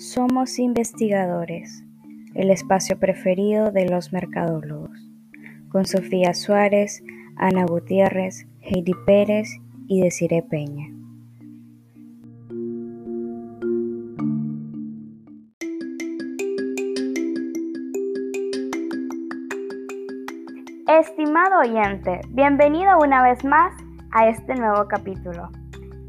Somos investigadores, el espacio preferido de los mercadólogos, con Sofía Suárez, Ana Gutiérrez, Heidi Pérez y Desiree Peña. Estimado oyente, bienvenido una vez más a este nuevo capítulo.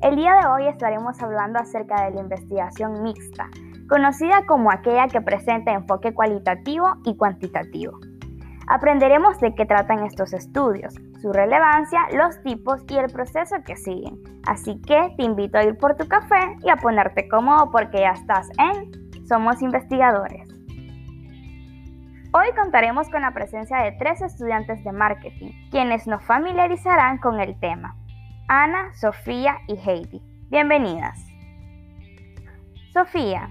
El día de hoy estaremos hablando acerca de la investigación mixta, conocida como aquella que presenta enfoque cualitativo y cuantitativo. Aprenderemos de qué tratan estos estudios, su relevancia, los tipos y el proceso que siguen. Así que te invito a ir por tu café y a ponerte cómodo porque ya estás en Somos Investigadores. Hoy contaremos con la presencia de tres estudiantes de marketing, quienes nos familiarizarán con el tema. Ana, Sofía y Heidi. Bienvenidas. Sofía,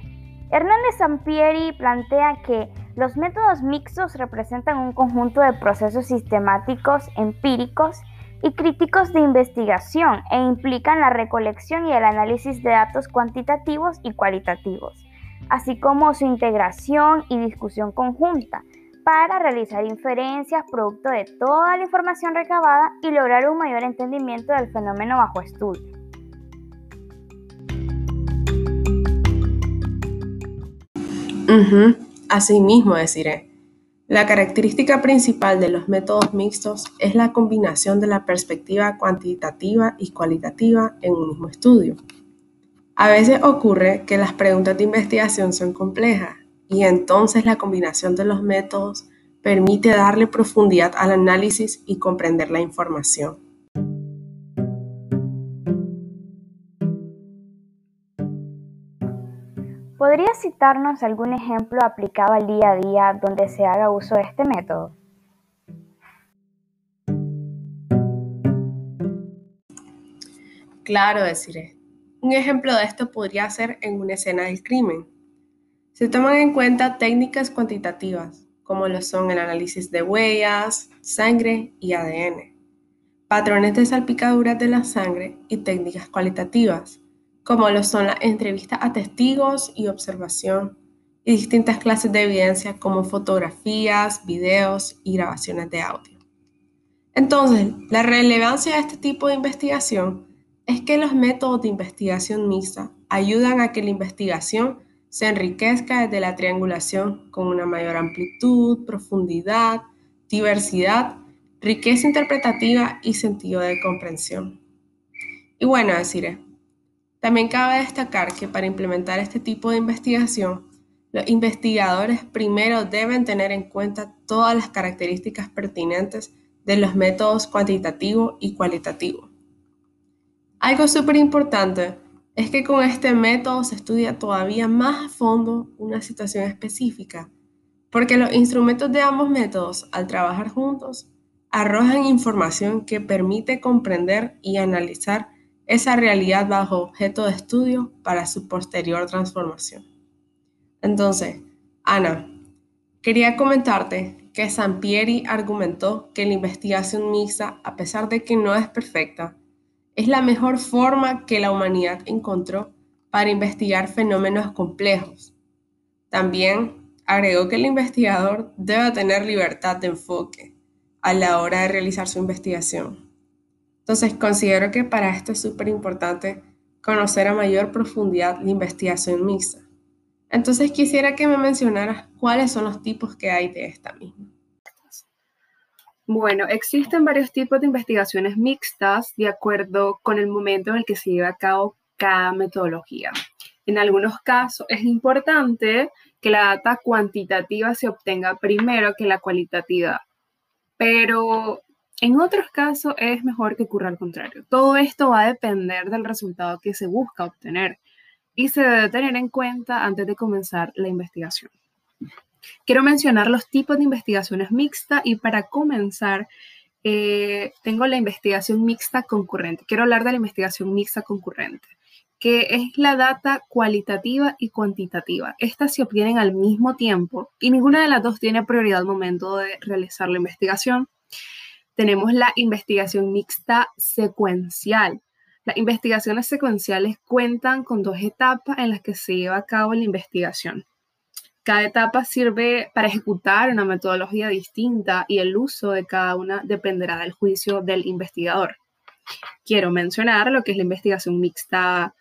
Hernández Sampieri plantea que los métodos mixtos representan un conjunto de procesos sistemáticos, empíricos y críticos de investigación e implican la recolección y el análisis de datos cuantitativos y cualitativos, así como su integración y discusión conjunta para realizar inferencias producto de toda la información recabada y lograr un mayor entendimiento del fenómeno bajo estudio. Así mismo deciré. La característica principal de los métodos mixtos es la combinación de la perspectiva cuantitativa y cualitativa en un mismo estudio. A veces ocurre que las preguntas de investigación son complejas y entonces la combinación de los métodos permite darle profundidad al análisis y comprender la información. ¿Podría citarnos algún ejemplo aplicado al día a día donde se haga uso de este método? Claro, deciré. Un ejemplo de esto podría ser en una escena del crimen. Se toman en cuenta técnicas cuantitativas, como lo son el análisis de huellas, sangre y ADN, patrones de salpicaduras de la sangre y técnicas cualitativas, como lo son las entrevistas a testigos y observación, y distintas clases de evidencia como fotografías, videos y grabaciones de audio. Entonces, la relevancia de este tipo de investigación es que los métodos de investigación mixta ayudan a que la investigación se enriquezca desde la triangulación con una mayor amplitud, profundidad, diversidad, riqueza interpretativa y sentido de comprensión. Y bueno, deciré, también cabe destacar que para implementar este tipo de investigación, los investigadores primero deben tener en cuenta todas las características pertinentes de los métodos cuantitativo y cualitativo. Algo súper importante es que con este método se estudia todavía más a fondo una situación específica, porque los instrumentos de ambos métodos, al trabajar juntos, arrojan información que permite comprender y analizar esa realidad bajo objeto de estudio para su posterior transformación. Entonces, Ana, quería comentarte que Sampieri argumentó que la investigación mixta, a pesar de que no es perfecta, es la mejor forma que la humanidad encontró para investigar fenómenos complejos. También agregó que el investigador debe tener libertad de enfoque a la hora de realizar su investigación entonces, considero que para esto es súper importante conocer a mayor profundidad la investigación mixta. Entonces, quisiera que me mencionaras cuáles son los tipos que hay de esta misma. Bueno, existen varios tipos de investigaciones mixtas de acuerdo con el momento en el que se lleva a cabo cada metodología. En algunos casos es importante que la data cuantitativa se obtenga primero que la cualitativa, pero en otros casos es mejor que ocurra al contrario. Todo esto va a depender del resultado que se busca obtener y se debe tener en cuenta antes de comenzar la investigación. Quiero mencionar los tipos de investigaciones mixtas y para comenzar eh, tengo la investigación mixta concurrente. Quiero hablar de la investigación mixta concurrente, que es la data cualitativa y cuantitativa. Estas se obtienen al mismo tiempo y ninguna de las dos tiene prioridad al momento de realizar la investigación. tenemos la investigación mixta secuencial. Las investigaciones secuenciales cuentan con dos etapas en las que se lleva a cabo la investigación. Cada etapa sirve para ejecutar una metodología distinta y el uso de cada una dependerá del juicio del investigador. Quiero mencionar lo que es la investigación mixta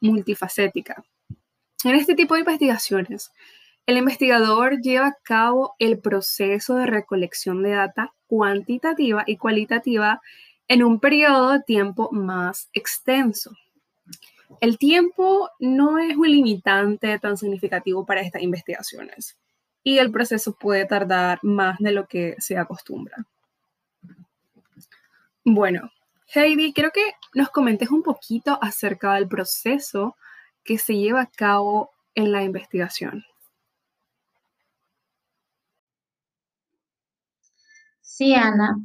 multifacética. En este tipo de investigaciones, el investigador lleva a cabo el proceso de recolección de data cuantitativa y cualitativa en un periodo de tiempo más extenso. El tiempo no es un limitante tan significativo para estas investigaciones y el proceso puede tardar más de lo que se acostumbra. Bueno, Heidi, quiero que nos comentes un poquito acerca del proceso que se lleva a cabo en la investigación. Sí, Ana.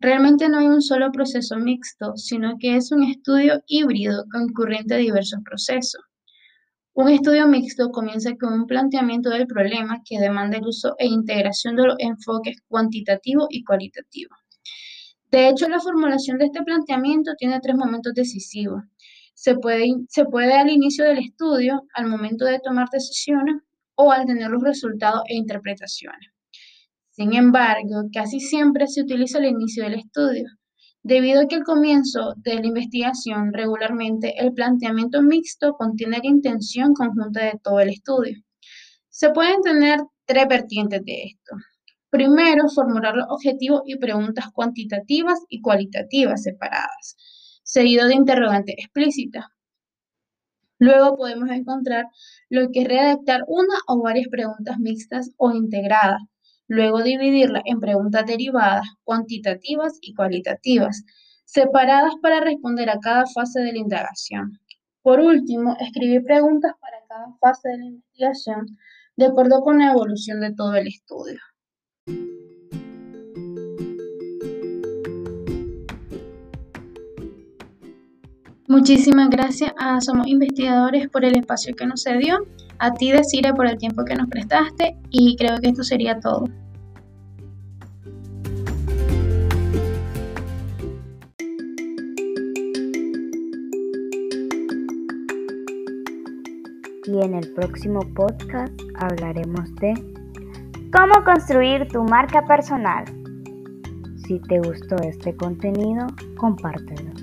Realmente no hay un solo proceso mixto, sino que es un estudio híbrido concurrente a diversos procesos. Un estudio mixto comienza con un planteamiento del problema que demanda el uso e integración de los enfoques cuantitativo y cualitativo. De hecho, la formulación de este planteamiento tiene tres momentos decisivos. Se puede, se puede al inicio del estudio, al momento de tomar decisiones o al tener los resultados e interpretaciones. Sin embargo, casi siempre se utiliza el inicio del estudio, debido a que al comienzo de la investigación regularmente el planteamiento mixto contiene la intención conjunta de todo el estudio. Se pueden tener tres vertientes de esto. Primero, formular los objetivos y preguntas cuantitativas y cualitativas separadas, seguido de interrogantes explícitas. Luego podemos encontrar lo que es redactar una o varias preguntas mixtas o integradas, luego dividirla en preguntas derivadas, cuantitativas y cualitativas, separadas para responder a cada fase de la indagación. Por último, escribir preguntas para cada fase de la investigación de acuerdo con la evolución de todo el estudio. Muchísimas gracias a Somos Investigadores por el espacio que nos dio, a ti Desire por el tiempo que nos prestaste y creo que esto sería todo. Y en el próximo podcast hablaremos de cómo construir tu marca personal. Si te gustó este contenido, compártelo.